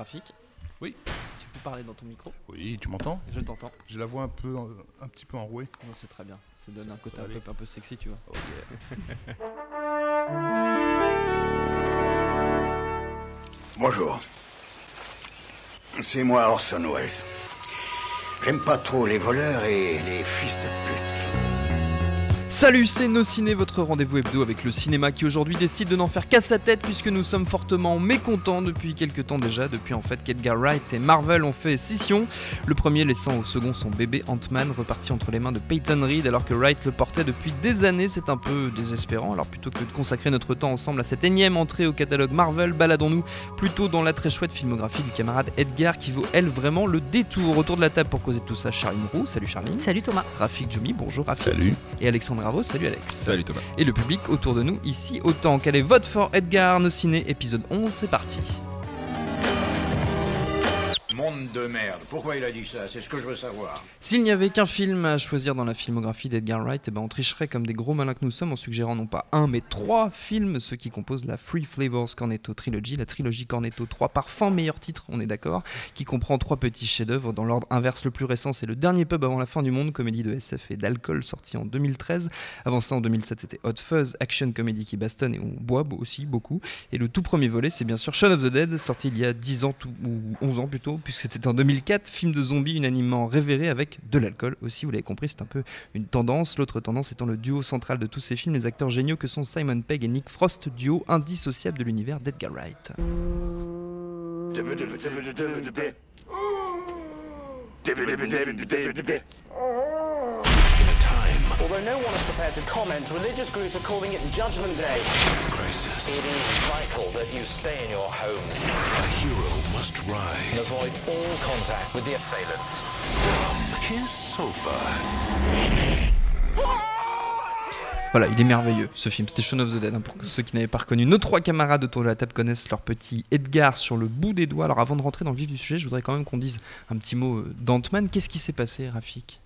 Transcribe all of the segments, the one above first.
Graphique Oui. Tu peux parler dans ton micro Oui, tu m'entends? Je t'entends. J'ai la voix un peu, un petit peu enrouée. Non, c'est très bien. Ça donne un côté un peu, un peu sexy, tu vois. Oh yeah. Bonjour. C'est moi Orson Welles. J'aime pas trop les voleurs et les fils de pute. Salut, c'est Nos Ciné, votre rendez-vous hebdo avec le cinéma qui aujourd'hui décide de n'en faire qu'à sa tête puisque nous sommes fortement mécontents depuis quelques temps déjà, depuis en fait qu'Edgar Wright et Marvel ont fait scission. Le premier laissant au second son bébé Ant-Man reparti entre les mains de Peyton Reed alors que Wright le portait depuis des années, c'est un peu désespérant. Alors plutôt que de consacrer notre temps ensemble à cette énième entrée au catalogue Marvel, baladons-nous plutôt dans la très chouette filmographie du camarade Edgar qui vaut elle vraiment le détour. Autour de la table pour causer de tout ça, Charline Roux, salut Charline. Salut Thomas. Rafik Djoumi, bonjour Rafik. Salut. Et Alexandre Ravo, salut Alex. Salut Thomas. Et le public autour de nous ici autant. Quel est votre fort Edgar Nos Ciné épisode 11, c'est parti. De merde. Pourquoi il a dit ça? C'est ce que je veux savoir. S'il n'y avait qu'un film à choisir dans la filmographie d'Edgar Wright, eh ben on tricherait comme des gros malins que nous sommes en suggérant non pas un mais trois films, ceux qui composent la Free Flavors Cornetto Trilogy, la trilogie Cornetto, trois parfums, meilleur titre, on est d'accord, qui comprend trois petits chefs-d'œuvre. Dans l'ordre inverse, le plus récent, c'est Le Dernier Pub avant la fin du monde, comédie de SF et d'alcool sorti en 2013. Avant ça, en 2007, c'était Hot Fuzz, action comédie qui bastonne et on boit aussi beaucoup. Et le tout premier volet, c'est bien sûr Shaun of the Dead, sorti il y a 10 ans ou 11 ans plutôt, puisque c'était en 2004, film de zombies unanimement révéré avec de l'alcool aussi, vous l'avez compris, c'est un peu une tendance. L'autre tendance étant le duo central de tous ces films, les acteurs géniaux que sont Simon Pegg et Nick Frost, duo indissociable de l'univers d'Edgar Wright. Although no one is prepared to comment, religious groups are calling it Judgment Day. It is vital that you stay in your homes A hero must and rise avoid all contact with the assailants. from his sofa. Voilà, il est merveilleux ce film, c'était Shaun of the Dead, hein, pour ceux qui n'avaient pas reconnu. Nos trois camarades autour de la table connaissent leur petit Edgar sur le bout des doigts. Alors avant de rentrer dans le vif du sujet, je voudrais quand même qu'on dise un petit mot euh, d'Ant-Man. Qu'est-ce qui s'est passé, Rafik?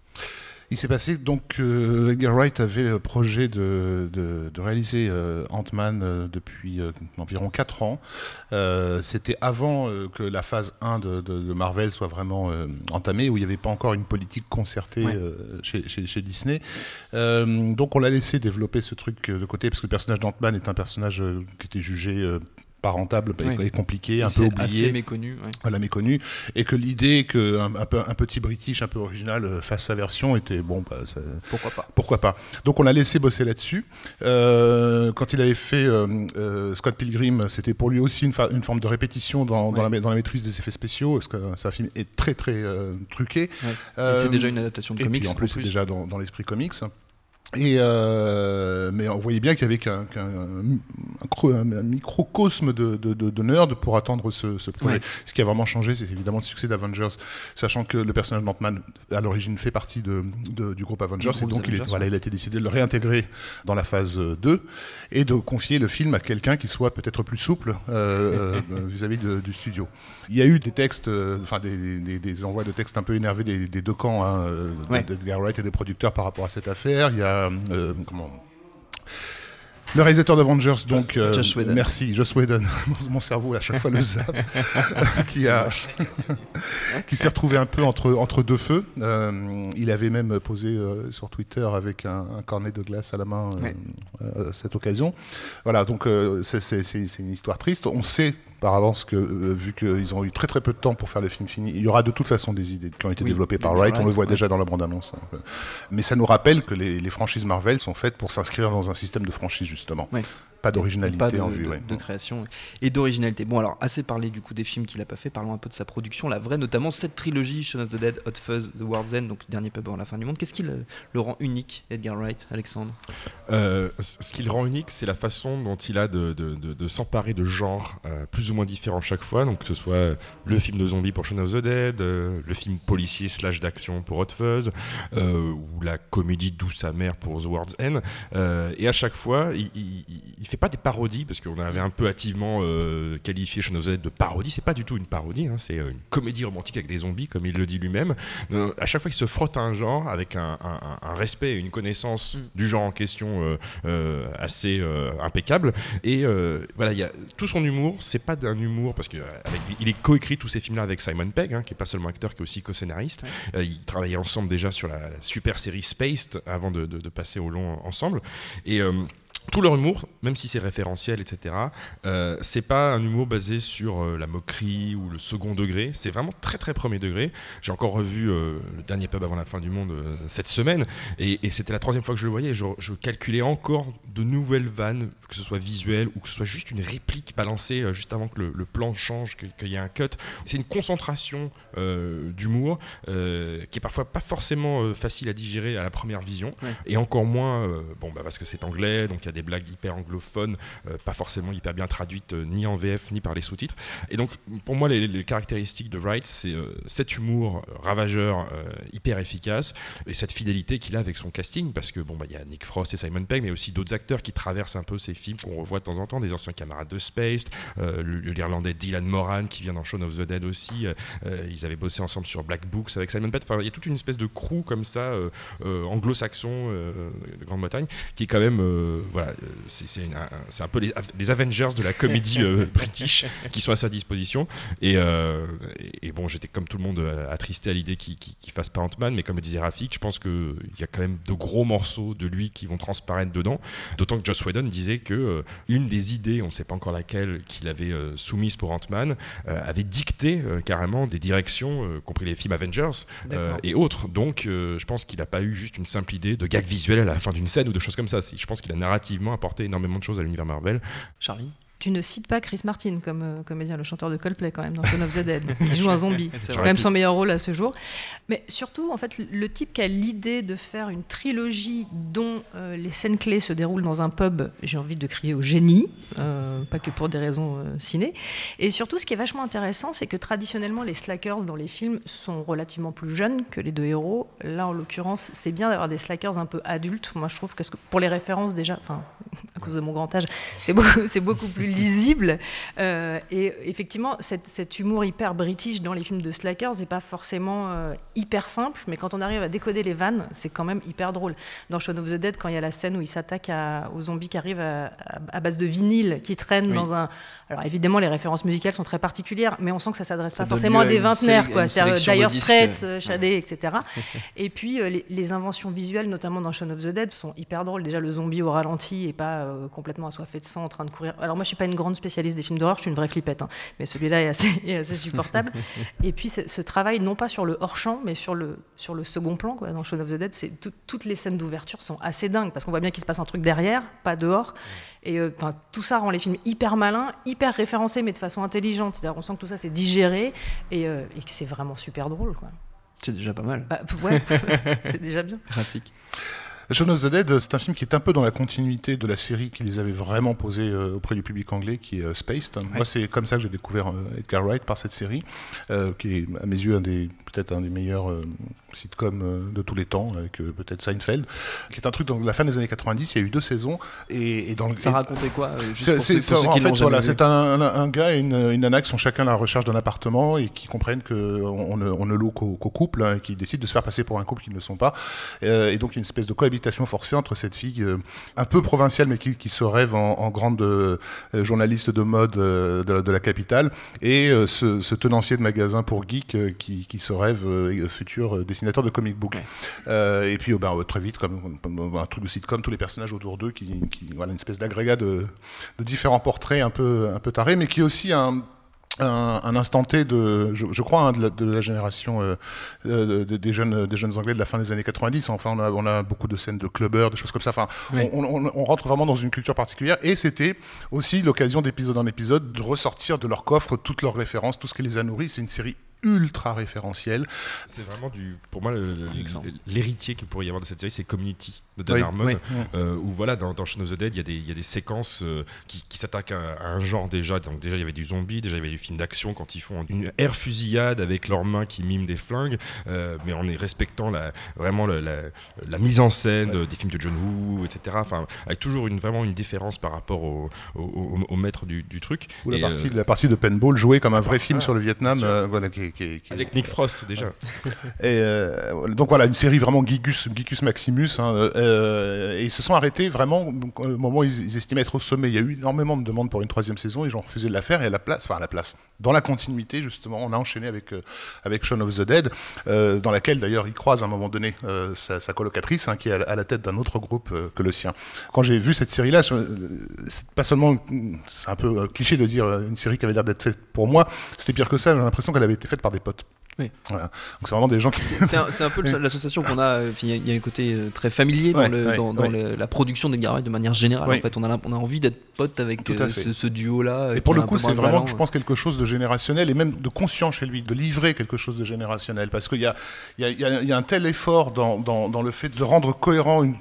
Il s'est passé donc euh, Edgar Wright avait le projet de, de, de réaliser euh, Ant-Man euh, depuis euh, environ 4 ans. Euh, C'était avant euh, que la phase 1 de, Marvel soit vraiment euh, entamée, où il n'y avait pas encore une politique concertée Ouais. euh, chez, chez- chez Disney. Euh, donc on l'a laissé développer ce truc euh, de côté, parce que le personnage d'Ant-Man est un personnage euh, qui était jugé euh, pas rentable et- compliqué, un peu oublié assez méconnu. ouais. voilà, méconnu, et que l'idée qu'un un, un petit British un peu original euh, fasse sa version était bon, bah, ça- Pourquoi pas pourquoi pas. Donc on l'a laissé bosser là-dessus. Euh, quand il avait fait euh, Scott Pilgrim, c'était pour lui aussi une, forme de répétition dans, la, ma- dans la maîtrise des effets spéciaux, parce que c'est un film est très très euh, truqué. Ouais. C'est déjà une adaptation de et comics puis en plus, c'est déjà dans, dans l'esprit comics. Et euh, mais on voyait bien qu'il y avait qu'un un, cro- un- un microcosme de, de, de, de nerd pour attendre ce, ce projet. Ouais. Ce qui a vraiment changé, c'est évidemment le succès d'Avengers, sachant que le personnage d'Ant-Man, à l'origine, fait partie de, du groupe Avengers, Du et donc il, est, Avengers, voilà, ouais. il a été décidé de le réintégrer dans la phase euh, 2 et de confier le film à quelqu'un qui soit peut-être plus souple euh, euh, vis-à-vis du studio. Il y a eu des textes, euh, enfin des, des- des envois de textes un peu énervés des, des deux camps, hein, Ouais. d'Edgar Wright et des producteurs par rapport à cette affaire. Il y a euh, comment le réalisateur d'Avengers, donc euh, Joss Whedon. merci, Joss Whedon, mon cerveau à chaque fois le zappe, qui a, qui s'est retrouvé un peu entre entre deux feux. Euh, il avait même posé euh, sur Twitter avec un, un cornet de glace à la main euh, euh, à cette occasion. Voilà, donc euh, c'est une histoire triste. On sait par avance que euh, vu qu'ils ont eu très très peu de temps pour faire le film fini, il y aura de toute façon des idées qui ont été Oui, développées par Wright. On le voit ouais. déjà dans la bande-annonce. hein. Mais ça nous rappelle que les, les franchises Marvel sont faites pour s'inscrire dans un système de franchise justement. Pas d'originalité pas de, en vue. de- ouais. de création et d'originalité. Bon, alors, assez parlé du coup des films qu'il a pas fait, parlons un peu de sa production, la vraie, notamment cette trilogie, Shaun of the Dead, Hot Fuzz, The World's End, donc Dernier pub avant la fin du monde. Qu'est-ce qui le, le rend unique, Edgar Wright, Alexandre? Euh, ce qui le rend unique, c'est la façon dont il a de, de- de- de s'emparer de genres euh, plus ou moins différents chaque fois. Donc que ce soit euh, le film de zombies pour Shaun of the Dead, euh, le film policier slash d'action pour Hot Fuzz, euh, ou la comédie douce amère pour The World's End. Euh, et à chaque fois, il, il, il- il fait pas des parodies parce qu'on avait un peu hâtivement euh, qualifié Shaun of the Dead de parodie. C'est pas du tout une parodie, hein, c'est euh, une comédie romantique avec des zombies, comme il le dit lui-même. Euh, à chaque fois, il se frotte à un genre avec un, un- un- un respect et une connaissance Mm. du genre en question euh, euh, assez impeccable. Et voilà, il y a tout son humour. C'est pas d'un humour parce que euh, avec lui- il est coécrit tous ces films-là avec Simon Pegg, hein, qui est pas seulement acteur, qui est aussi co-scénariste. Ils travaillaient ensemble déjà sur la, la super série Spaced avant de, de- de passer au long ensemble. Et tout leur humour, même si c'est référentiel, etc., euh, c'est pas un humour basé sur euh, la moquerie ou le second degré. C'est vraiment très très premier degré. J'ai encore revu euh, le dernier pub avant la fin du monde euh, cette semaine, et, et c'était la troisième fois que je le voyais. Je, je calculais encore de nouvelles vannes, que ce soit visuel ou que ce soit juste une réplique balancée juste avant que le, le plan change, que- qu'il y ait un cut. C'est une concentration d'humour qui est parfois pas forcément facile à digérer à la première vision, Ouais. et encore moins, bon bah parce que c'est anglais, donc il y a des blagues hyper anglophones, euh, pas forcément hyper bien traduites euh, ni en VF ni par les sous-titres. Et donc pour moi les, caractéristiques de Wright, c'est euh, cet humour ravageur, hyper efficace, et cette fidélité qu'il a avec son casting, parce que bon bah il y a Nick Frost et Simon Pegg, mais aussi d'autres acteurs qui traversent un peu ces films qu'on revoit de temps en temps, des anciens camarades de Spaced, euh, l'Irlandais Dylan Moran qui vient dans Shaun of the Dead aussi. ils avaient bossé ensemble sur Black Books avec Simon Pegg. Enfin, il y a toute une espèce de crew comme ça, anglo-saxon de Grande-Bretagne, qui est quand même, euh, voilà, euh, c'est un- peu les, les Avengers de la comédie euh, british qui sont à sa disposition. Et, euh, et, et bon, j'étais comme tout le monde attristé à l'idée qu'il qu'il- qu'il fasse pas Ant-Man, mais comme le disait Rafik, je pense qu'il y a quand même de gros morceaux de lui qui vont transparaître dedans. D'autant que Joss Whedon disait que une des idées, on ne sait pas encore laquelle, qu'il avait soumise pour Ant-Man, avait dicté carrément des directions, euh, compris les films Avengers et autres. Donc, je pense qu'il n'a pas eu juste une simple idée de gag visuel à la fin d'une scène ou de choses comme ça. Je pense qu'il a apporté énormément de choses à l'univers Marvel. Charlie Tu ne cites pas Chris Martin comme euh, comédien, le chanteur de Coldplay quand même dans Shaun of the Dead. Il joue un zombie. C'est quand même son meilleur rôle à ce jour. Mais surtout, en fait, le type qui a l'idée de faire une trilogie dont euh, les scènes clés se déroulent dans un pub, j'ai envie de crier au génie, euh, pas que pour des raisons ciné. Et surtout, ce qui est vachement intéressant, c'est que traditionnellement, les slackers dans les films sont relativement plus jeunes que les deux héros. Là, en l'occurrence, c'est bien d'avoir des slackers un peu adultes. Moi, je trouve que- pour les références, déjà, enfin, à cause de mon grand âge, c'est beaucoup, c'est beaucoup plus lisible. Euh, et effectivement, cette- cet humour hyper british dans les films de slackers n'est pas forcément euh, hyper simple, mais quand on arrive à décoder les vannes, c'est quand même hyper drôle. Dans Shaun of the Dead, quand il y a la scène où il s'attaque aux zombies qui arrivent à, à- à base de vinyle, qui traînent Oui. dans un... Alors évidemment, les références musicales sont très particulières, mais on sent que ça s'adresse Ça pas forcément à des vingtenaires, quoi. de Dire. Straits, euh, Shadé, etc. Et puis euh, les, les inventions visuelles, notamment dans Shaun of the Dead, sont hyper drôles. Déjà, le zombie au ralenti et pas complètement assoiffé de sang en train de courir. Alors moi, je suis pas une grande spécialiste des films d'horreur, je suis une vraie flippette, hein. mais celui-là est assez, est assez supportable. et puis ce, travail, non pas sur le hors-champ, mais sur le, sur le second plan, quoi. Dans Shaun of the Dead, c'est tout- toutes les scènes d'ouverture sont assez dingues parce qu'on voit bien qu'il se passe un truc derrière, pas dehors. Et euh, tout ça rend les films hyper malins, hyper référencés, mais de façon intelligente. C'est-à-dire, on sent que tout ça c'est digéré et, euh, et que c'est vraiment super drôle, quoi. C'est déjà pas mal. Bah, ouais, c'est déjà bien. Graphique. Shaun of the Dead, c'est un film qui est un peu dans la continuité de la série qui les avait vraiment posés euh, auprès du public anglais, qui est euh, Spaced. Moi, c'est comme ça que j'ai découvert euh, Edgar Wright par cette série, euh, qui est à mes yeux un des peut-être un des meilleurs euh, sitcoms euh, de tous les temps, avec euh, peut-être Seinfeld, qui est un truc dans la fin des années 90. Il y a eu deux saisons et, et dans le Ça et- racontait quoi euh, c'est- voilà, un, un- un gars et une, une nana qui sont chacun à la recherche d'un appartement et qui comprennent qu'on on ne, on ne loue qu'au couple hein, et qui décident de se faire passer pour un couple qu'ils ne sont pas. Euh, et donc, il y a une espèce de cohabitation forcée entre cette fille euh, un peu provinciale mais qui, qui se rêve en, en grande euh, journaliste de mode euh, de, la- de la capitale et ce, ce tenancier de magasin pour geek qui, qui se rêve futur dessinateur de comic book. Et puis, euh, ben, très vite, comme, comme un truc de sitcom, tous les personnages autour d'eux qui, qui voilà, une espèce d'agrégat de, de différents portraits un peu, un peu tarés, mais qui est aussi un, un, un instant T de, je, je crois, hein, de, la, de la génération euh, euh, de- des, jeunes, des jeunes Anglais de la fin des années 90. Enfin, on a, on a beaucoup de scènes de clubbers, des choses comme ça. Enfin, Oui. on, on- on rentre vraiment dans une culture particulière. Et c'était aussi l'occasion d'épisode en épisode de ressortir de leur coffre toutes leurs références, tout ce qui les a nourris. C'est une série ultra référentielle. C'est vraiment du, pour moi, l'héritier qu'il pourrait y avoir de cette série, c'est Community de Dan Oui, Harmon, oui. euh, où voilà, dans, dans Shaun of the Dead, il y a des, il y a des séquences euh, qui, qui s'attaquent à, à un genre déjà. Donc déjà, il y avait du zombie, déjà il y avait du film d'action quand ils font une air fusillade avec leurs mains qui miment des flingues, euh, mais en est respectant la, vraiment la, la mise en scène de- des films de John Woo, etc. Enfin, avec toujours une, vraiment une différence par rapport au, au, au- au maître du, du truc. Ou la, Et, partie, euh, la partie de Paintball jouée comme un vrai film ah, sur le Vietnam. euh, voilà, qui, qui- qui- avec Nick Frost déjà. Et euh, donc voilà, une série vraiment Gigus, Gigus Maximus. hein, euh, et ils se sont arrêtés vraiment donc, au moment où ils, ils estimaient être au sommet. Il y a eu énormément de demandes pour une troisième saison. Ils ont refusé de la faire. Et à la place, enfin à la place, dans la continuité justement, on a enchaîné avec euh, avec Shaun of the Dead, euh, dans laquelle d'ailleurs il croise à un moment donné euh, sa, sa colocatrice, hein, qui est à la, à la tête d'un autre groupe euh, que le sien. Quand j'ai vu cette série-là, euh, c'est pas seulement, c'est un peu euh, cliché de dire euh, une série qui avait l'air d'être faite pour moi. C'était pire que ça. J'ai l'impression qu'elle avait été faite par des potes. Oui. Voilà. Donc c'est vraiment des gens qui. C'est un, peu l'association qu'on a. euh, Il y, a- il y a un côté euh, très familier dans, Ouais, le- ouais, dans, dans ouais. le- la production d'Edgar Wright de manière générale. En fait, on a, l'imp- on a envie d'être pote avec euh, ce, ce duo-là. Et pour le coup, c'est vraiment, je pense, quelque chose de générationnel et même de conscient chez lui, de livrer quelque chose de générationnel. Parce qu'il y a, y, y un tel effort dans, dans, dans le fait de rendre cohérent une-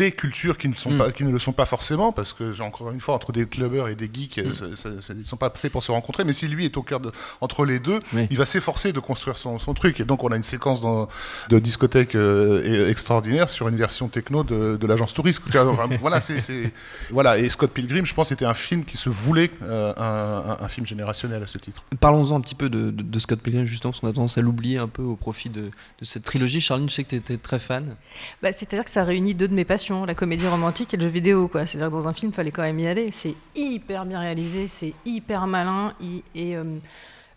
des cultures qui ne, sont Mm. pas, qui ne le sont pas forcément, parce que, encore une fois, entre des clubbers et des geeks, Mm. euh, ça- ça- ça- ils ne sont pas faits pour se rencontrer, mais si lui est au cœur de, entre les deux, Oui. il va s'efforcer de construire son, son truc. Et donc, on a une séquence dans, de discothèque euh, et- extraordinaire sur une version techno de, de l'agence touriste. Enfin, voilà, c'est, c'est- voilà, et Scott Pilgrim, je pense, c'était un film qui se voulait euh, un, un- un film générationnel à ce titre. Parlons-en un petit peu de, de- de Scott Pilgrim, justement, parce qu'on a tendance à l'oublier un peu au profit de, de cette trilogie. Charline, je sais que tu étais très fan. Bah, C'est-à-dire que ça réunit deux de mes passions, la comédie romantique et le jeu vidéo. quoi. C'est-à-dire que dans un film, il fallait quand même y aller. C'est hyper bien réalisé, c'est hyper malin. Et, euh,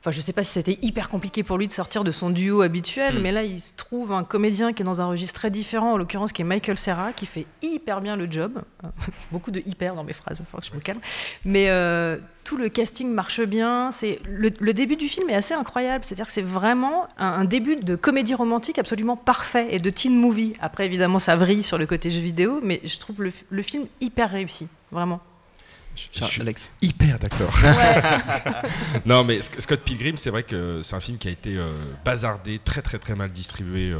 enfin, je sais pas si c'était hyper compliqué pour lui de sortir de son duo habituel, Mm. mais là, il se trouve un comédien qui est dans un registre très différent, en l'occurrence qui est Michael Serra, qui fait hyper bien le job. Beaucoup de hyper dans mes phrases, il falloir que je me calme. Mais euh, tout le casting marche bien. C'est le, le début du film est assez incroyable. C'est-à-dire que c'est vraiment un, un début de comédie romantique absolument parfait et de teen movie. Après, évidemment, ça vrille sur le côté jeu vidéo, mais je trouve le, le film hyper réussi, vraiment. Je suis Alex. hyper d'accord. non, mais Sc- Scott Pilgrim, c'est vrai que c'est un film qui a été euh, bazardé, très très très mal distribué euh,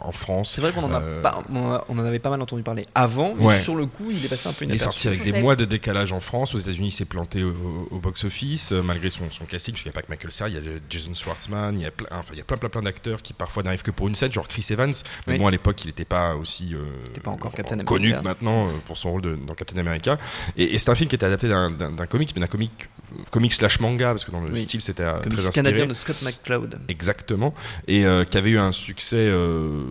en France. C'est vrai qu'on en, a Euh, pas- on en a- on en avait pas mal entendu parler avant, mais Ouais. sur le coup, il est passé un peu Il est inaperçu. sorti avec des mois de décalage en France. Aux États-Unis, il s'est planté au, au box-office, euh, malgré son, son casting, parce qu'il n'y a pas que Michael Cera, il y a Jason Schwartzman, il y a plein, enfin, il y a plein, plein, plein d'acteurs qui parfois n'arrivent que pour une scène, genre Chris Evans. Mais Oui. bon, à l'époque, il n'était pas aussi euh, était pas encore Captain connu America. maintenant euh, pour son rôle de- dans Captain America. Et, et c'est un film qui était adapté d'un- comic, mais d'un comic, comic slash manga, parce que dans le Oui. style, c'était euh, Comics très inspiré. canadien de Scott McCloud. Exactement. Et euh, qui avait eu un succès euh,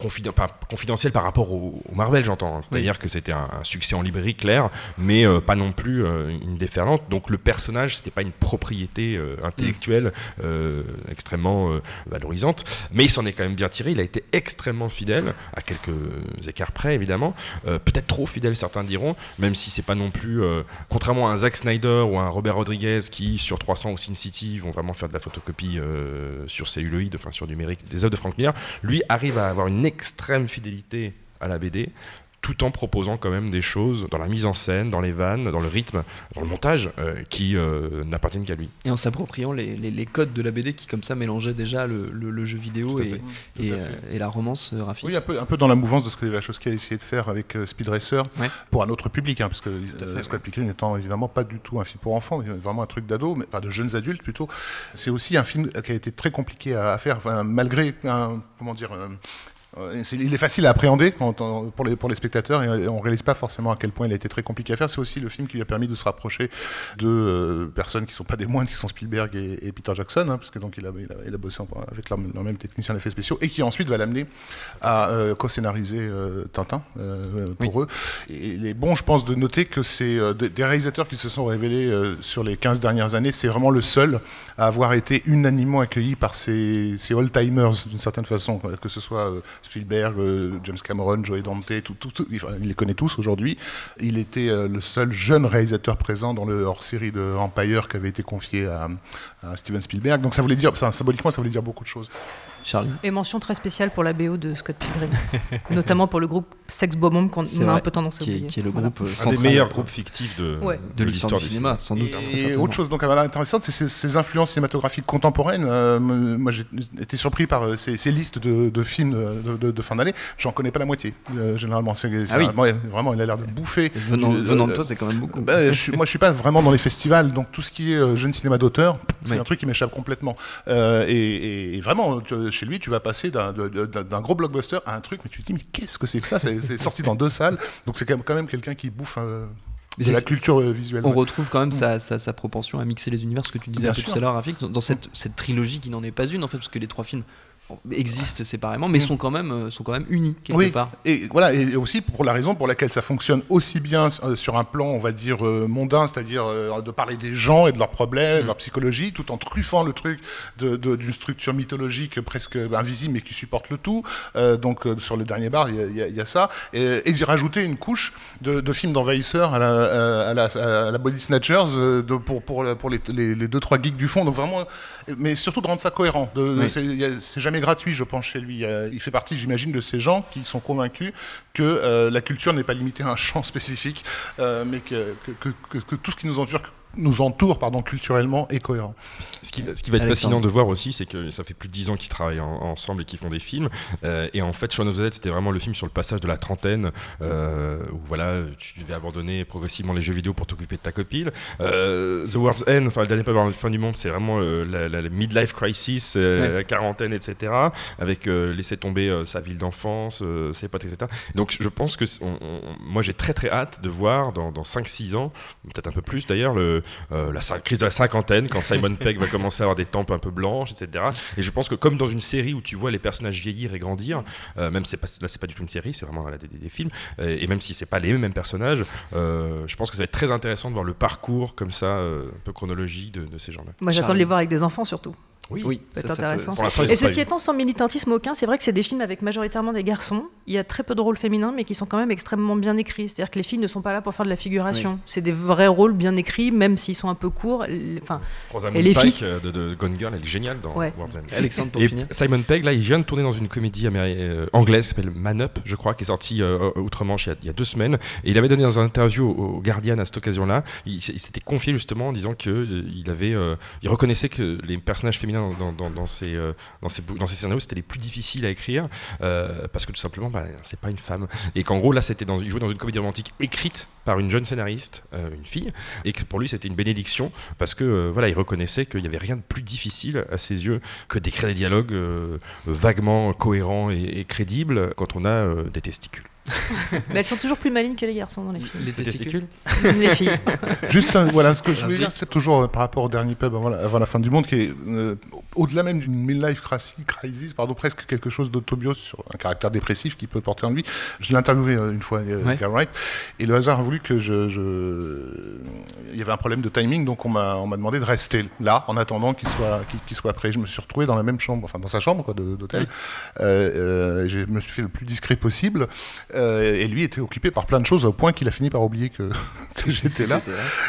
confiden- pas confidentiel par rapport au, au Marvel, j'entends. hein. C'est-à-dire que c'était un, un succès en librairie clair, mais euh, pas non plus euh, une déferlante. Donc le personnage, c'était pas une propriété euh, intellectuelle euh, extrêmement valorisante, mais il s'en est quand même bien tiré. Il a été extrêmement fidèle, à quelques écarts près évidemment. Peut-être trop fidèle, certains diront, même si c'est pas non plus, contrairement à un Zack Snyder ou à un Robert Rodriguez qui sur 300 ou Sin City vont vraiment faire de la photocopie sur celluloïd, enfin sur numérique des œuvres de Frank Miller, lui arrive à avoir une extrême fidélité à la BD tout en proposant quand même des choses dans la mise en scène, dans les vannes, dans le rythme, dans le montage, euh, qui euh, n'appartiennent qu'à lui. Et en s'appropriant les, les- les codes de la BD qui, comme ça, mélangeaient déjà le, le- le jeu vidéo et, et, euh, et la romance graphique. Oui, un peu, un peu dans la mouvance de ce que Wachowski a essayé de faire avec euh, Speed Racer, Ouais. pour un autre public, hein, parce que euh, Scott Pilgrim n'étant évidemment pas du tout un film pour enfants, mais vraiment un truc d'ado, mais pas de jeunes adultes plutôt. C'est aussi un film qui a été très compliqué à, à faire, enfin, malgré un, comment dire, euh, il est facile à appréhender quand on- pour, les, pour les spectateurs et on réalise pas forcément à quel point il a été très compliqué à faire. C'est aussi le film qui lui a permis de se rapprocher de euh, personnes qui sont pas des moindres, qui sont Spielberg et, et Peter Jackson, hein, parce que donc il a, il a, il a bossé avec leur, leur même technicien d'effets spéciaux et qui ensuite va l'amener à euh, co-scénariser euh, Tintin pour eux. Et il est bon, je pense, de noter que c'est des réalisateurs qui se sont révélés sur les 15 dernières années, c'est vraiment le seul à avoir été unanimement accueilli par ces, ces old-timers, d'une certaine façon, que ce soit Spielberg, euh, James Cameron, Joe Dante, tout, il les connaît tous aujourd'hui. Il était euh, le seul jeune réalisateur présent dans le hors-série de Empire qui avait été confié à, Steven Spielberg. Donc ça voulait dire, symboliquement, ça voulait dire beaucoup de choses. Charlie Et mention très spéciale pour la BO de Scott Pilgrim, notamment pour le groupe Sex Bomb qu'on a vrai, un peu tendance à qui est, oublier. qui est le Voilà. groupe euh, Un des central meilleurs groupes fictifs de, Ouais. de l'histoire du cinéma, sans doute. très Et autre chose donc voilà, intéressante, c'est ces, ces influences cinématographiques contemporaines. Euh, moi, j'ai été surpris par euh, ces, ces listes de, de films de, de- de fin d'année. J'en connais pas la moitié. euh, généralement, c'est Ah oui. vraiment, il a l'air de bouffer. Venant, Euh, venant de euh, toi, c'est quand même beaucoup. bah, je suis- moi, je suis pas vraiment dans les festivals, donc tout ce qui est euh, jeune cinéma d'auteur, c'est Oui. un truc qui m'échappe complètement. Euh, et, et- et vraiment, tu- chez lui, tu vas passer d'un gros blockbuster à un truc, mais tu te dis, mais qu'est-ce que c'est que ça? C'est sorti dans deux salles, donc c'est quand même, quand même quelqu'un qui bouffe euh, de la culture euh, visuelle. On ouais. retrouve quand même sa, sa- sa propension à mixer les univers, ce que tu disais un peu tout à l'heure, Rafik, dans- cette, cette trilogie qui n'en est pas une en fait, parce que les trois films existent séparément, mais sont quand même, euh, sont quand même unis quelque Mm. oui, part. et voilà, et aussi pour la raison pour laquelle ça fonctionne aussi bien euh, sur un plan, on va dire euh, mondain, c'est-à-dire de parler des gens et de leurs problèmes, Mm. de leur psychologie, tout en truffant le truc d'une structure mythologique presque invisible mais qui supporte le tout. Euh, donc sur le dernier bar, il y a- y, y ça, et, et d'y rajouter une couche de, de films d'envahisseurs à la, à la, à la Body Snatchers de, pour pour, le- pour les, les, les deux trois geeks du fond. Donc vraiment, mais surtout de rendre ça cohérent. Oui. c'est- y c'est gratuit, je pense, chez lui. Il fait partie, j'imagine, de ces gens qui sont convaincus que euh, la culture n'est pas limitée à un champ spécifique, euh, mais que tout ce qui nous entoure, nous entoure pardon, culturellement est cohérent. Ce qui, ce qui va être Alexandre. fascinant de voir aussi, c'est que ça fait plus de 10 ans qu'ils travaillent en- ensemble et qu'ils font des films. Euh, et en fait, Shaun of the Dead, c'était vraiment le film sur le passage de la trentaine, euh, où voilà, tu devais abandonner progressivement les jeux vidéo pour t'occuper de ta copine. Euh, the World's End, enfin le dernier avant la fin du monde, c'est vraiment euh, la, la- la midlife crisis, euh, Ouais. la quarantaine, etc. Avec euh, laisser tomber euh, sa ville d'enfance, euh, ses potes, etc. Donc je pense que c'est- on- on- moi j'ai très très hâte de voir dans, dans 5-6 ans, peut-être un peu plus d'ailleurs, le, euh, la cin- crise de la cinquantaine, quand Simon Pegg va commencer à avoir des tempes un peu blanches, etc. Et je pense que comme dans une série où tu vois les personnages vieillir et grandir, euh, même c'est pas, là c'est pas du tout une série, c'est vraiment des, films, euh, et même si c'est pas les mêmes personnages, euh, je pense que ça va être très intéressant de voir le parcours comme ça, euh, un peu chronologique de, de ces gens-là. Moi, j'attends de les voir avec des enfants surtout. Oui, Oui, peut- intéressant. Et ceci étant, sans militantisme aucun, c'est vrai que c'est des films avec majoritairement des garçons. Il y a très peu de rôles féminins, mais qui sont quand même extrêmement bien écrits. C'est-à-dire que les filles ne sont pas là pour faire de la figuration. C'est des vrais rôles bien écrits, même s'ils sont un peu courts. Enfin, Rosamund Et les Pike filles euh, de, de Gone Girl, elle est géniale dans Ouais. World's End. Alexandre, pour Et finir. Simon Pegg, là, il vient de tourner dans une comédie euh, anglaise qui s'appelle Man Up, je crois, qui est sortie euh, outre-Manche il, y a- il y a deux semaines. Et il avait donné dans une interview au, au Guardian à cette occasion-là, il, s'était confié justement en disant que euh, il avait, euh, il reconnaissait que les personnages féminins euh, dans ces, scénarios, c'était les plus difficiles à écrire euh, parce que tout simplement, bah, c'est pas une femme. Et qu'en gros, là, c'était dans, il jouait dans une comédie romantique écrite par une jeune scénariste, euh, une fille, et que pour lui, c'était une bénédiction parce que voilà, il reconnaissait qu'il y avait rien de plus difficile à ses yeux que d'écrire des dialogues vaguement cohérents et, crédibles quand on a des testicules. Mais elles sont toujours plus malignes que les garçons dans les films. Les testicules les filles. Juste, un- voilà, ce que je voulais dire, c'est toujours euh, par rapport au dernier pub avant la, avant la fin du monde, qui est euh, au-delà même d'une midlife crisis, pardon, presque quelque chose d'autobio sur un caractère dépressif qui peut porter en lui. Je l'ai interviewé euh, une fois, euh, Ouais. Wright, et le hasard a voulu que je, je- il y avait un problème de timing, donc on m'a on m'a demandé de rester là en attendant qu'il soit qu'il qu'il soit prêt. Je me suis retrouvé dans la même chambre, enfin dans sa chambre quoi, de- d'hôtel. Euh, euh, je me suis fait le plus discret possible, euh, et lui était occupé par plein de choses au point qu'il a fini par oublier que, que j'étais là.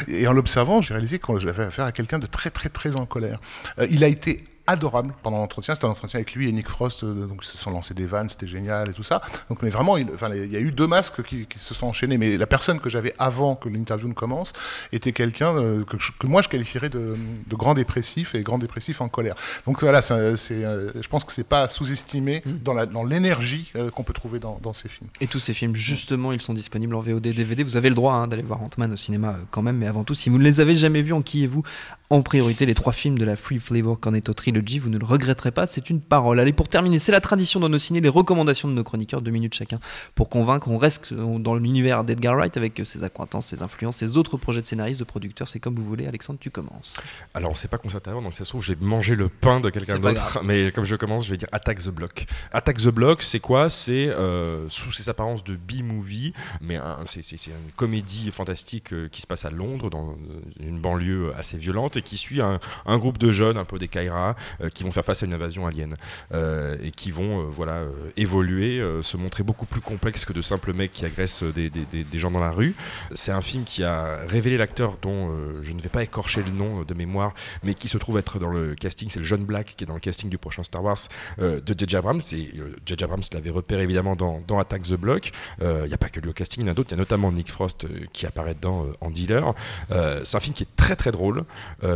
Et en l'observant, j'ai réalisé que j'avais affaire à quelqu'un de très très très en colère. Euh, il a été adorable pendant l'entretien. C'était un entretien avec lui et Nick Frost, euh, donc ils se sont lancés des vannes, c'était génial et tout ça. Donc, mais vraiment, il, enfin, il y a eu deux masques qui, qui se sont enchaînés. Mais la personne que j'avais avant que l'interview ne commence était quelqu'un euh, que, moi je qualifierais de, de grand dépressif et grand dépressif en colère. Donc voilà, c'est, euh, je pense que c'est pas à sous-estimer dans, l'énergie qu'on peut trouver dans, dans ces films. Et tous ces films, justement, ils sont disponibles en VOD, DVD. Vous avez le droit hein, d'aller voir Ant-Man au cinéma quand même, mais avant tout, si vous ne les avez jamais vus, enquillez-vous en priorité? Les trois films de la Free Flavor Cornetto Trilogy. Vous ne le regretterez pas, c'est une parole. Allez, pour terminer, c'est la tradition dans nos ciné, les recommandations de nos chroniqueurs, deux minutes chacun, pour convaincre. On reste euh, dans l'univers d'Edgar Wright avec euh, ses acquaintances, ses influences, ses autres projets de scénaristes, de producteurs. C'est comme vous voulez. Alexandre, tu commences. Alors on s'est pas concerté avant, donc ça se trouve j'ai mangé le pain de quelqu'un d'autre. Mais comme je commence, je vais dire Attack the Block. Attack the Block, c'est quoi? C'est euh, sous ses apparences de B-movie, mais c'est une comédie fantastique euh, qui se passe à Londres, dans une banlieue assez violente, et qui suit un, un groupe de jeunes, un peu des Kaira, euh, qui vont faire face à une invasion alien euh, et qui vont voilà évoluer, se montrer beaucoup plus complexes que de simples mecs qui agressent des, des, des gens dans la rue. C'est un film qui a révélé l'acteur dont je ne vais pas écorcher le nom de mémoire, mais qui se trouve être dans le casting. C'est le jeune Black qui est dans le casting du prochain Star Wars de J.J. Abrams. Et J.J. Abrams l'avait repéré évidemment dans, dans Attack the Block. Il n'y a pas que lui au casting, il y en a d'autres. Il y a notamment Nick Frost qui apparaît dedans en dealer. c'est un film qui est très très drôle,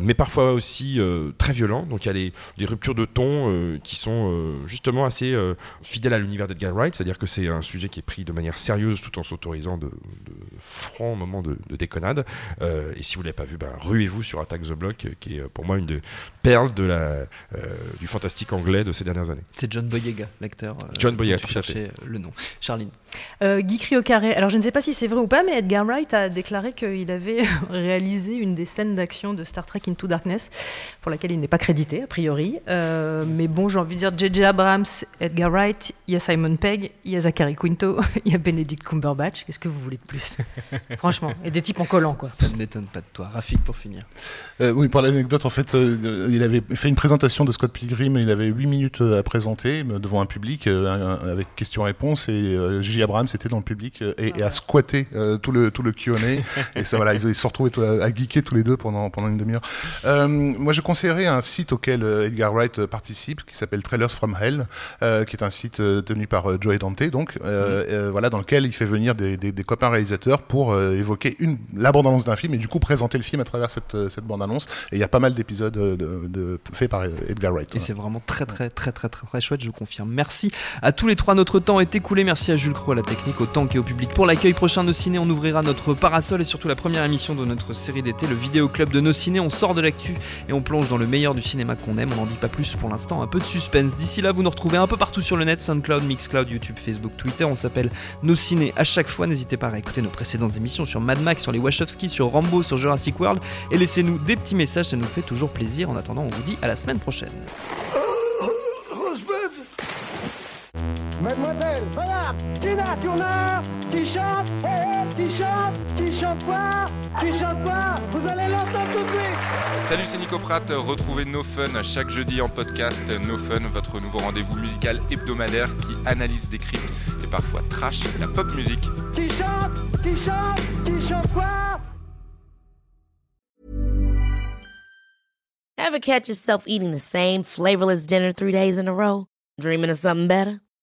mais parfois aussi très violent. Donc il y a des, des ruptures de ton qui sont justement assez fidèles à l'univers d'Edgar Wright, c'est-à-dire que c'est un sujet qui est pris de manière sérieuse tout en s'autorisant de, de francs moments de, déconnade. et si vous l'avez pas vu, ben, ruez-vous sur Attack the Block, qui est pour moi une des perles de la, du fantastique anglais de ces dernières années. C'est John Boyega, l'acteur. John Boyega, tu cherchais le nom. Charline. Guy au carré. Alors je ne sais pas si c'est vrai ou pas, mais Edgar Wright a déclaré qu'il avait réalisé une des scènes d'action de Star Trek Into Darkness, pour laquelle il n'est pas crédité, a priori. Euh, mais bon, j'ai envie de dire J.J. Abrams, Edgar Wright, il y a Simon Pegg, il y a Zachary Quinto, il y a Benedict Cumberbatch. Qu'est-ce que vous voulez de plus? Franchement, et des types en collant, quoi. Ça ne m'étonne pas de toi. Rafik, pour finir. Euh, oui, pour l'anecdote, en fait, euh, il avait fait une présentation de Scott Pilgrim, il avait 8 minutes à présenter devant un public avec questions-réponses, et J.J. Abrams était dans le public et, et a squatté tout le, tout le Q&A. et ça, voilà, ils, ils se sont retrouvés à, geeker tous les deux pendant, pendant une demi-heure. Euh, moi, je conseillerais un site auquel euh, Edgar Wright euh, participe, qui s'appelle Trailers from Hell, qui est un site tenu par Joey Dante, donc, mhm. voilà, dans lequel il fait venir des, des, copains réalisateurs pour évoquer une, la bande-annonce d'un film et du coup présenter le film à travers cette, cette bande-annonce. Et il y a pas mal d'épisodes de, faits par Edgar Wright. Et c'est vraiment très, très, très, très, très, très chouette, je confirme. Merci à tous les trois. Notre temps est écoulé. Merci à Jules Croix, à la technique, au tank et au public pour l'accueil prochain de ciné. On ouvrira notre parasol et surtout la première émission de notre série d'été, le vidéo club de nos ciné. On sort de l'actu et on plonge dans le meilleur du cinéma qu'on aime. On n'en dit pas plus pour l'instant, un peu de suspense. D'ici là, vous nous retrouvez un peu partout sur le net SoundCloud, Mixcloud, YouTube, Facebook, Twitter. On s'appelle Nos Ciné à chaque fois. N'hésitez pas à écouter nos précédentes émissions sur Mad Max, sur les Wachowski, sur Rambo, sur Jurassic World et laissez-nous des petits messages, ça nous fait toujours plaisir. En attendant, on vous dit à la semaine prochaine. Mademoiselle, madame, Tina Turner, qui chante, oh, qui chante, qui chante quoi, qui chante quoi, vous allez l'entendre tout de suite. Salut, c'est Nico Pratt, retrouvez No Fun chaque jeudi en podcast. No Fun, votre nouveau rendez-vous musical hebdomadaire qui analyse, décrypte et parfois trash la pop musique. Qui chante, qui chante, qui chante quoi Ever catch yourself eating the same flavorless dinner three days in a row? Dreaming of something better?